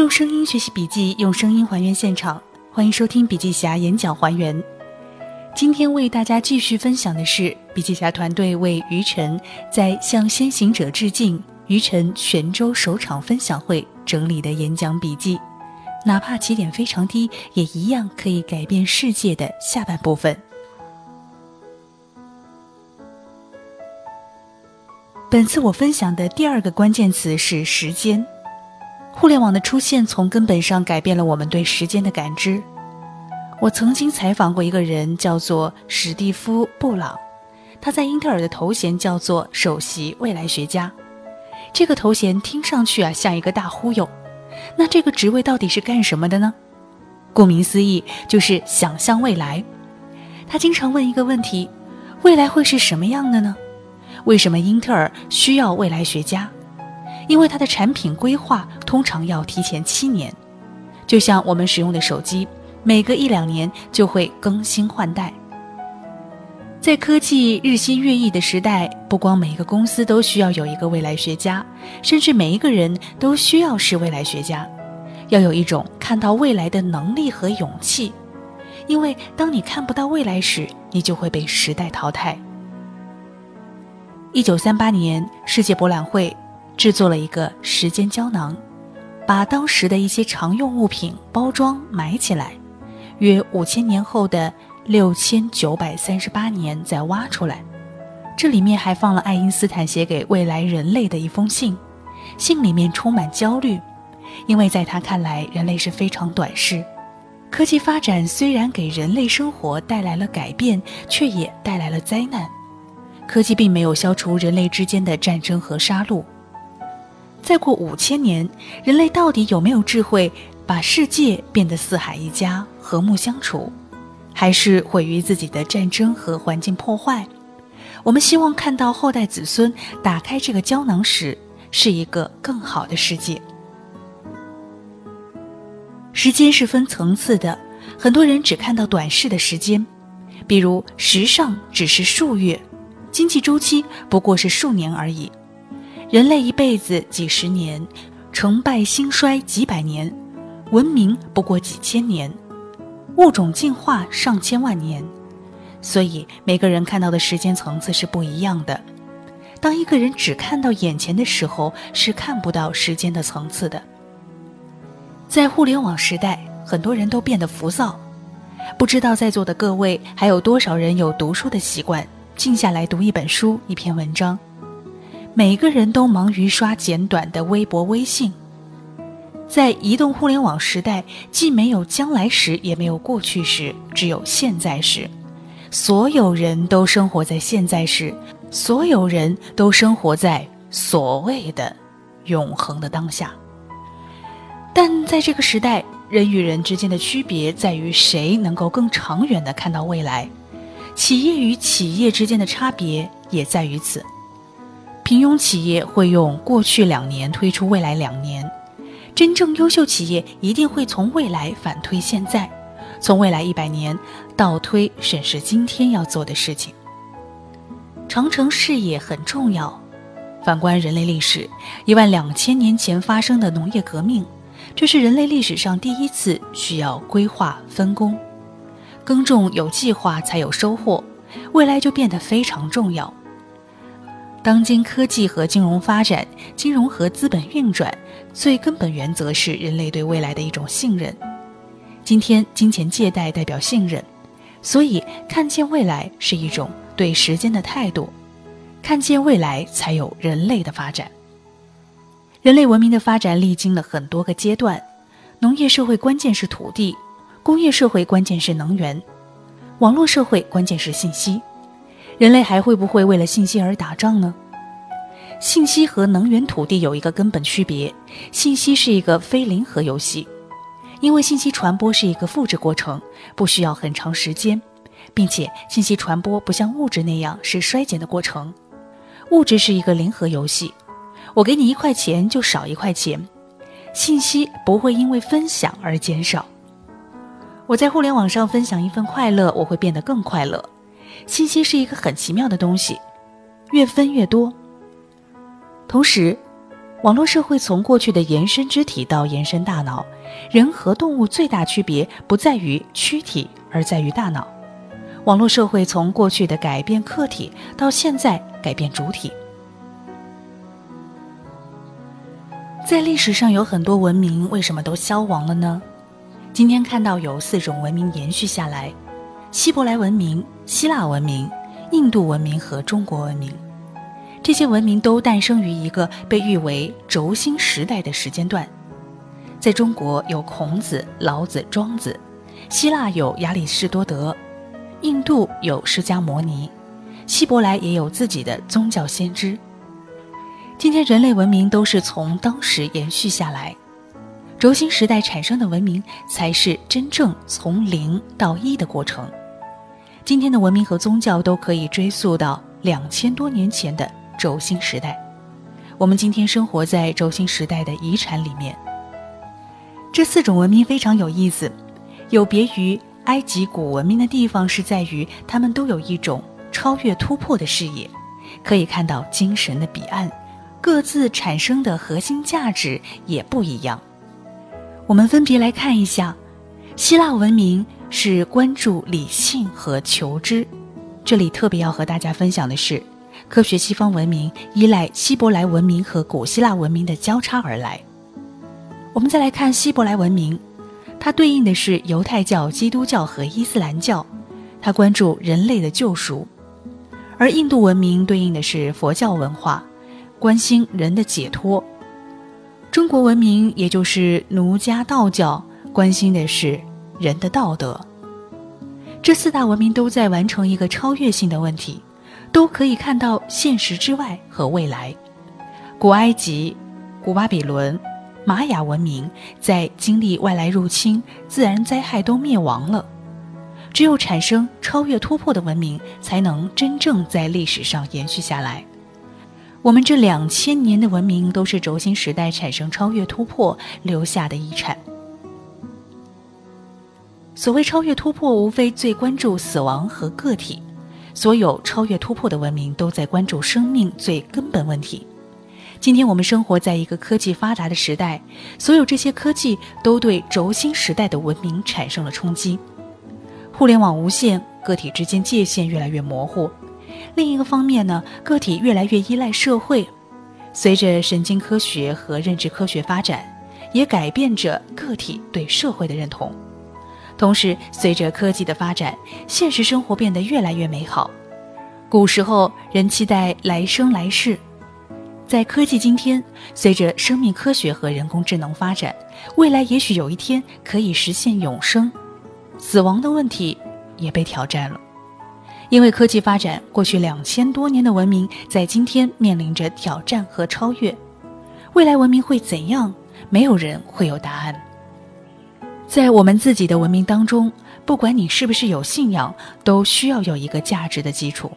用声音学习笔记，用声音还原现场。欢迎收听笔记侠演讲还原。今天为大家继续分享的是笔记侠团队为于晨在向先行者致敬于晨泉州首场分享会整理的演讲笔记。哪怕起点非常低，也一样可以改变世界的下半部分。本次我分享的第二个关键词是时间。互联网的出现从根本上改变了我们对时间的感知。我曾经采访过一个人，叫做史蒂夫·布朗，他在英特尔的头衔叫做首席未来学家。这个头衔听上去啊像一个大忽悠。那这个职位到底是干什么的呢？顾名思义，就是想象未来。他经常问一个问题：未来会是什么样的呢？为什么英特尔需要未来学家？因为它的产品规划通常要提前七年，就像我们使用的手机，每隔一两年就会更新换代。在科技日新月异的时代，不光每一个公司都需要有一个未来学家，甚至每一个人都需要是未来学家，要有一种看到未来的能力和勇气。因为当你看不到未来时，你就会被时代淘汰。一九三八年，世界博览会制作了一个时间胶囊，把当时的一些常用物品包装埋起来，约五千年后的六千九百三十八年再挖出来。这里面还放了爱因斯坦写给未来人类的一封信，信里面充满焦虑，因为在他看来，人类是非常短视。科技发展虽然给人类生活带来了改变，却也带来了灾难。科技并没有消除人类之间的战争和杀戮。再过五千年，人类到底有没有智慧把世界变得四海一家、和睦相处，还是毁于自己的战争和环境破坏？我们希望看到后代子孙打开这个胶囊时，是一个更好的世界。时间是分层次的，很多人只看到短视的时间，比如时尚只是数月。经济周期不过是数年而已，人类一辈子几十年，成败兴衰几百年，文明不过几千年，物种进化上千万年，所以每个人看到的时间层次是不一样的。当一个人只看到眼前的时候，是看不到时间的层次的。在互联网时代，很多人都变得浮躁，不知道在座的各位还有多少人有读书的习惯。静下来读一本书、一篇文章，每个人都忙于刷简短的微博、微信。在移动互联网时代，既没有将来时，也没有过去时，只有现在时。所有人都生活在现在时，所有人都生活在所谓的永恒的当下。但在这个时代，人与人之间的区别在于谁能够更长远的看到未来。企业与企业之间的差别也在于此。平庸企业会用过去两年推出未来两年，真正优秀企业一定会从未来反推现在，从未来一百年倒推审视今天要做的事情。长城视野很重要。反观人类历史，一万两千年前发生的农业革命，这是人类历史上第一次需要规划分工。耕种有计划才有收获，未来就变得非常重要。当今科技和金融发展，金融和资本运转，最根本原则是人类对未来的一种信任。今天，金钱借贷代表信任，所以看见未来是一种对时间的态度。看见未来，才有人类的发展。人类文明的发展历经了很多个阶段，农业社会关键是土地。工业社会关键是能源，网络社会关键是信息。人类还会不会为了信息而打仗呢？信息和能源、土地有一个根本区别：信息是一个非零和游戏，因为信息传播是一个复制过程，不需要很长时间，并且信息传播不像物质那样是衰减的过程。物质是一个零和游戏，我给你一块钱就少一块钱，信息不会因为分享而减少。我在互联网上分享一份快乐，我会变得更快乐。信息是一个很奇妙的东西，越分越多。同时，网络社会从过去的延伸肢体到延伸大脑，人和动物最大区别不在于躯体，而在于大脑。网络社会从过去的改变客体到现在改变主体。在历史上有很多文明，为什么都消亡了呢？今天看到有四种文明延续下来：希伯来文明、希腊文明、印度文明和中国文明。这些文明都诞生于一个被誉为轴心时代的时间段。在中国有孔子、老子、庄子；希腊有亚里士多德；印度有释迦摩尼；希伯来也有自己的宗教先知。今天人类文明都是从当时延续下来，轴心时代产生的文明才是真正从零到一的过程。今天的文明和宗教都可以追溯到两千多年前的。轴心时代，我们今天生活在轴心时代的遗产里面。这四种文明非常有意思，有别于埃及古文明的地方是在于，他们都有一种超越突破的视野，可以看到精神的彼岸，各自产生的核心价值也不一样。我们分别来看一下，希腊文明是关注理性和求知，这里特别要和大家分享的是。科学西方文明依赖希伯来文明和古希腊文明的交叉而来。我们再来看希伯来文明，它对应的是犹太教、基督教和伊斯兰教，它关注人类的救赎；而印度文明对应的是佛教文化，关心人的解脱。中国文明也就是儒家道教，关心的是人的道德。这四大文明都在完成一个超越性的问题。都可以看到现实之外和未来。古埃及、古巴比伦、玛雅文明在经历外来入侵、自然灾害都灭亡了。只有产生超越突破的文明，才能真正在历史上延续下来。我们这两千年的文明都是轴心时代产生超越突破留下的遗产。所谓超越突破，无非最关注死亡和个体。所有超越突破的文明都在关注生命最根本问题。今天我们生活在一个科技发达的时代，所有这些科技都对轴心时代的文明产生了冲击。互联网无限，个体之间界限越来越模糊。另一个方面呢，个体越来越依赖社会。随着神经科学和认知科学发展，也改变着个体对社会的认同。同时，随着科技的发展，现实生活变得越来越美好。古时候，人期待来生来世；在科技今天，随着生命科学和人工智能发展，未来也许有一天可以实现永生。死亡的问题也被挑战了，因为科技发展，过去两千多年的文明在今天面临着挑战和超越。未来文明会怎样？没有人会有答案。在我们自己的文明当中，不管你是不是有信仰，都需要有一个价值的基础。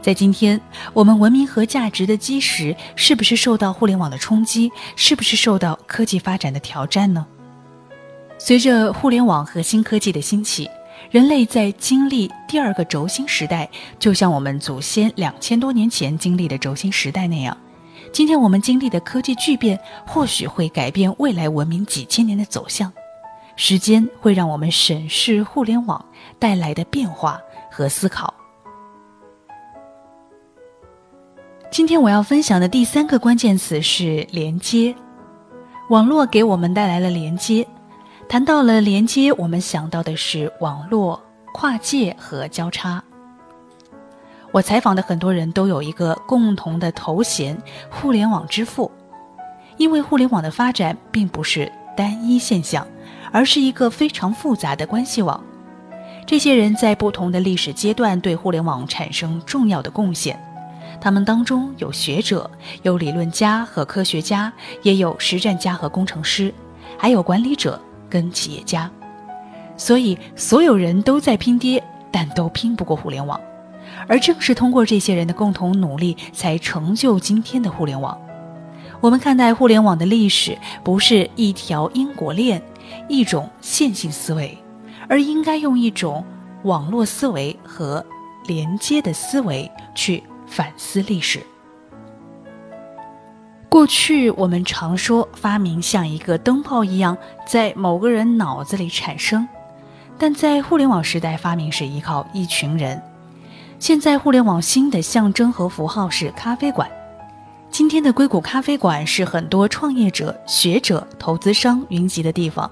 在今天，我们文明和价值的基石是不是受到互联网的冲击？是不是受到科技发展的挑战呢？随着互联网和新科技的兴起，人类在经历第二个轴心时代，就像我们祖先两千多年前经历的轴心时代那样。今天我们经历的科技巨变，或许会改变未来文明几千年的走向。时间会让我们审视互联网带来的变化和思考。今天我要分享的第三个关键词是连接。网络给我们带来了连接。谈到了连接，我们想到的是网络、跨界和交叉。我采访的很多人都有一个共同的头衔——互联网之父，因为互联网的发展并不是单一现象。而是一个非常复杂的关系网。这些人在不同的历史阶段对互联网产生重要的贡献。他们当中有学者、有理论家和科学家，也有实战家和工程师，还有管理者跟企业家。所以，所有人都在拼爹，但都拼不过互联网。而正是通过这些人的共同努力，才成就今天的互联网。我们看待互联网的历史，不是一条因果链。一种线性思维，而应该用一种网络思维和连接的思维去反思历史。过去我们常说发明像一个灯泡一样在某个人脑子里产生，但在互联网时代，发明是依靠一群人。现在互联网新的象征和符号是咖啡馆。今天的硅谷咖啡馆是很多创业者、学者、投资商云集的地方，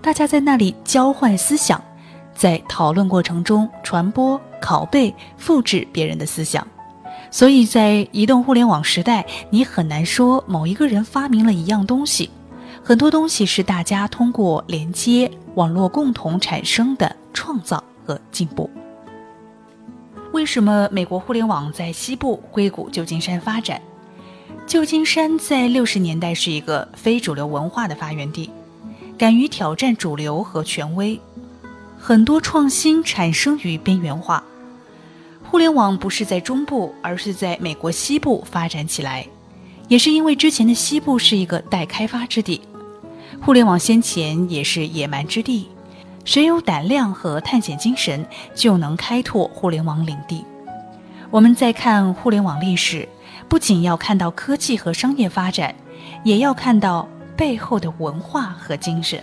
大家在那里交换思想，在讨论过程中传播、拷贝、复制别人的思想。所以在移动互联网时代，你很难说某一个人发明了一样东西，很多东西是大家通过连接网络共同产生的创造和进步。为什么美国互联网在西部硅谷旧金山发展？旧金山在六十年代是一个非主流文化的发源地，敢于挑战主流和权威，很多创新产生于边缘化。互联网不是在中部，而是在美国西部发展起来，也是因为之前的西部是一个待开发之地，互联网先前也是野蛮之地，谁有胆量和探险精神，就能开拓互联网领地。我们在看互联网历史，不仅要看到科技和商业发展，也要看到背后的文化和精神，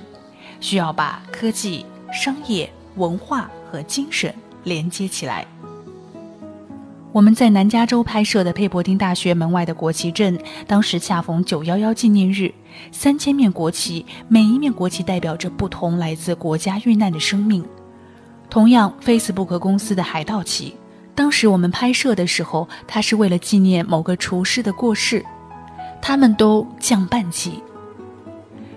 需要把科技、商业、文化和精神连接起来。我们在南加州拍摄的佩伯丁大学门外的国旗镇，当时恰逢九幺幺纪念日，三千面国旗，每一面国旗代表着不同来自国家遇难的生命。同样，Facebook 公司的海盗旗，当时我们拍摄的时候，它是为了纪念某个厨师的过世，他们都降半旗。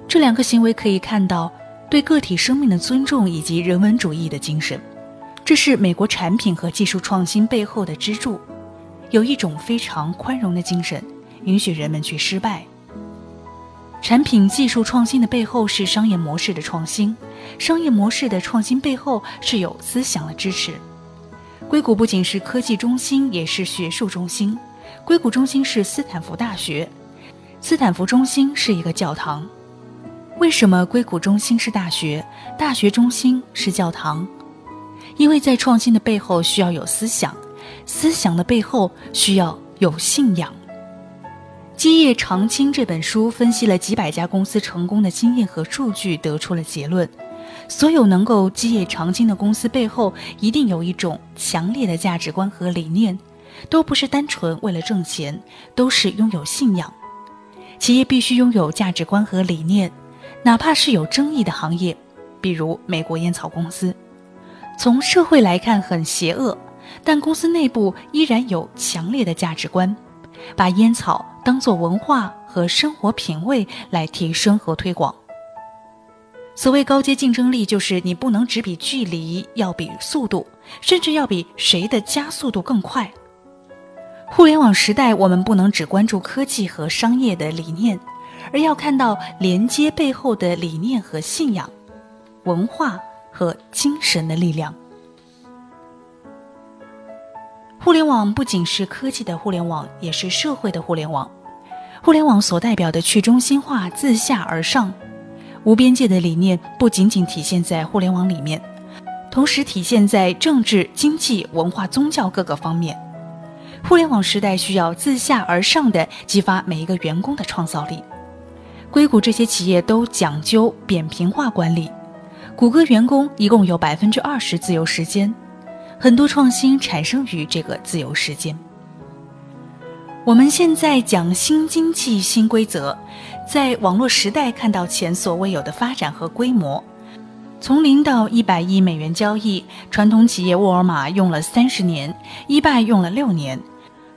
这两个行为可以看到对个体生命的尊重以及人文主义的精神。这是美国产品和技术创新背后的支柱，有一种非常宽容的精神，允许人们去失败。产品技术创新的背后是商业模式的创新，商业模式的创新背后是有思想的支持。硅谷不仅是科技中心，也是学术中心。硅谷中心是斯坦福大学，斯坦福中心是一个教堂。为什么硅谷中心是大学，大学中心是教堂？因为在创新的背后需要有思想，思想的背后需要有信仰。《基业长青》这本书分析了几百家公司成功的经验和数据，得出了结论：所有能够基业长青的公司背后，一定有一种强烈的价值观和理念，都不是单纯为了挣钱，都是拥有信仰。企业必须拥有价值观和理念，哪怕是有争议的行业，比如美国烟草公司。从社会来看很邪恶，但公司内部依然有强烈的价值观，把烟草当作文化和生活品味来提升和推广。所谓高阶竞争力，就是你不能只比距离，要比速度，甚至要比谁的加速度更快。互联网时代，我们不能只关注科技和商业的理念，而要看到连接背后的理念和信仰、文化。和精神的力量。互联网不仅是科技的互联网，也是社会的互联网。互联网所代表的去中心化、自下而上、无边界的理念，不仅仅体现在互联网里面，同时体现在政治、经济、文化、宗教各个方面。互联网时代需要自下而上的激发每一个员工的创造力。硅谷这些企业都讲究扁平化管理。谷歌员工一共有百分之二十自由时间，很多创新产生于这个自由时间。我们现在讲新经济新规则，在网络时代看到前所未有的发展和规模，从零到一百亿美元交易，传统企业沃尔玛用了三十年，一拜用了六年，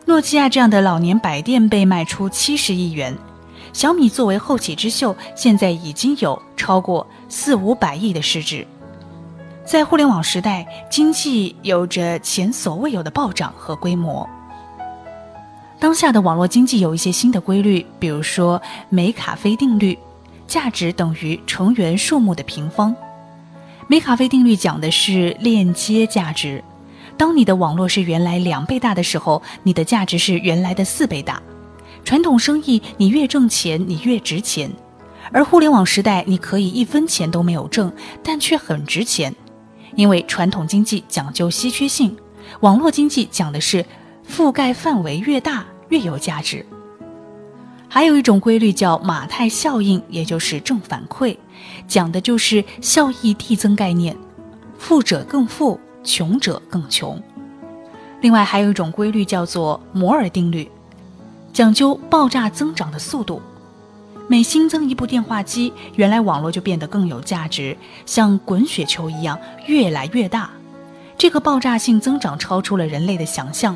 诺基亚这样的老年百店被卖出七十亿元。小米作为后起之秀，现在已经有超过四五百亿的市值。在互联网时代，经济有着前所未有的暴涨和规模。当下的网络经济有一些新的规律，比如说梅卡菲定律，价值等于成员数目的平方。梅卡菲定律讲的是链接价值，当你的网络是原来两倍大的时候，你的价值是原来的四倍大。传统生意，你越挣钱，你越值钱；而互联网时代，你可以一分钱都没有挣，但却很值钱，因为传统经济讲究稀缺性，网络经济讲的是覆盖范围越大越有价值。还有一种规律叫马太效应，也就是正反馈，讲的就是效益递增概念，富者更富，穷者更穷。另外还有一种规律叫做摩尔定律，讲究爆炸增长的速度。每新增一部电话机，原来网络就变得更有价值，像滚雪球一样越来越大。这个爆炸性增长超出了人类的想象。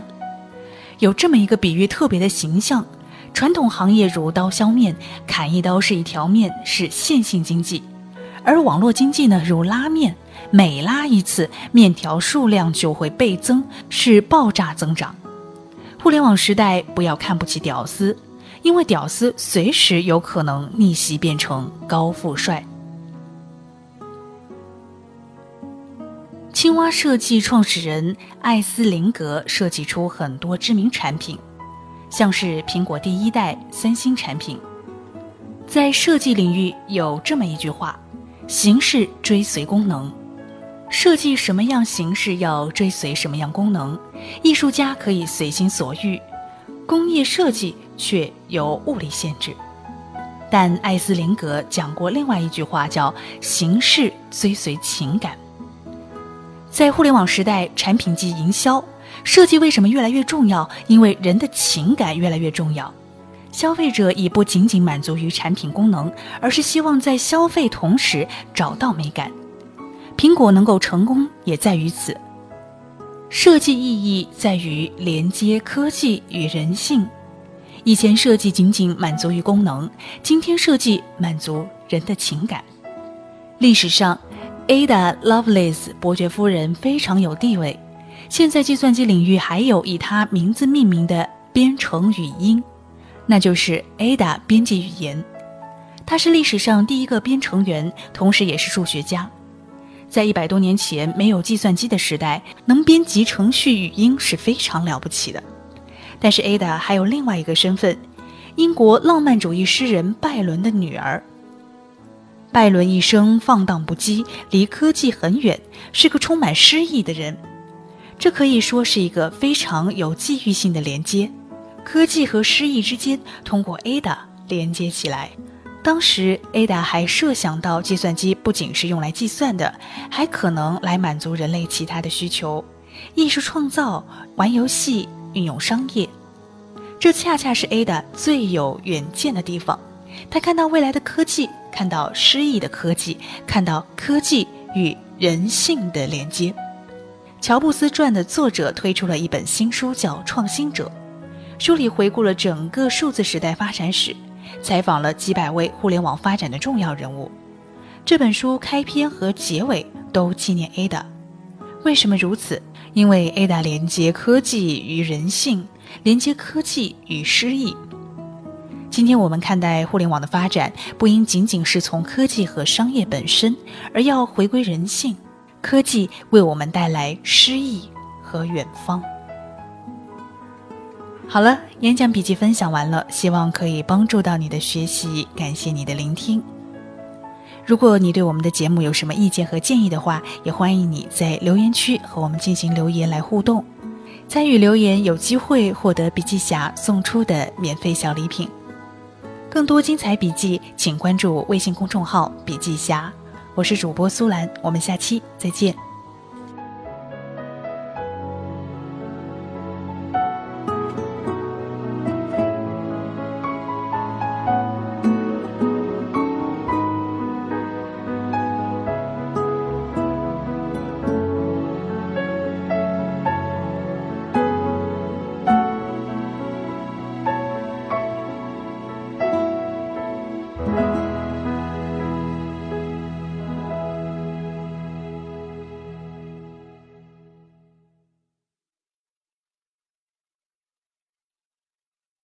有这么一个比喻，特别的形象。传统行业如刀削面，砍一刀是一条面，是线性经济；而网络经济呢，如拉面，每拉一次，面条数量就会倍增，是爆炸增长。互联网时代，不要看不起屌丝。因为屌丝随时有可能逆袭变成高富帅。青蛙设计创始人艾斯林格设计出很多知名产品，像是苹果第一代、三星产品。在设计领域有这么一句话：“形式追随功能，设计什么样形式要追随什么样功能。艺术家可以随心所欲，工业设计。”却有物理限制，但艾斯林格讲过另外一句话，叫“形式追随情感”。在互联网时代，产品即营销，设计为什么越来越重要？因为人的情感越来越重要。消费者已不仅仅满足于产品功能，而是希望在消费同时找到美感。苹果能够成功，也在于此。设计意义在于连接科技与人性。以前设计仅仅满足于功能，今天设计满足人的情感。历史上，Ada Lovelace 伯爵夫人非常有地位。现在计算机领域还有以她名字命名的编程语音，那就是 Ada 编辑语言。她是历史上第一个编程员，同时也是数学家。在一百多年前没有计算机的时代，能编辑程序语音是非常了不起的。但是 Ada 还有另外一个身份，英国浪漫主义诗人拜伦的女儿。拜伦一生放荡不羁，离科技很远，是个充满诗意的人。这可以说是一个非常有际遇性的连接，科技和诗意之间通过 Ada 连接起来。当时 Ada 还设想到，计算机不仅是用来计算的，还可能来满足人类其他的需求，艺术创造、玩游戏。运用商业，这恰恰是 Ada 最有远见的地方。他看到未来的科技，看到诗意的科技，看到科技与人性的连接。乔布斯传的作者推出了一本新书，叫《创新者》，书里回顾了整个数字时代发展史，采访了几百位互联网发展的重要人物。这本书开篇和结尾都纪念 Ada。为什么如此？因为 Ada 连接科技与人性，连接科技与诗意。今天我们看待互联网的发展，不应仅仅是从科技和商业本身，而要回归人性。科技为我们带来诗意和远方。好了，演讲笔记分享完了，希望可以帮助到你的学习。感谢你的聆听。如果你对我们的节目有什么意见和建议的话，也欢迎你在留言区和我们进行留言来互动。参与留言有机会获得笔记侠送出的免费小礼品。更多精彩笔记，请关注微信公众号“笔记侠”。我是主播苏兰，我们下期再见。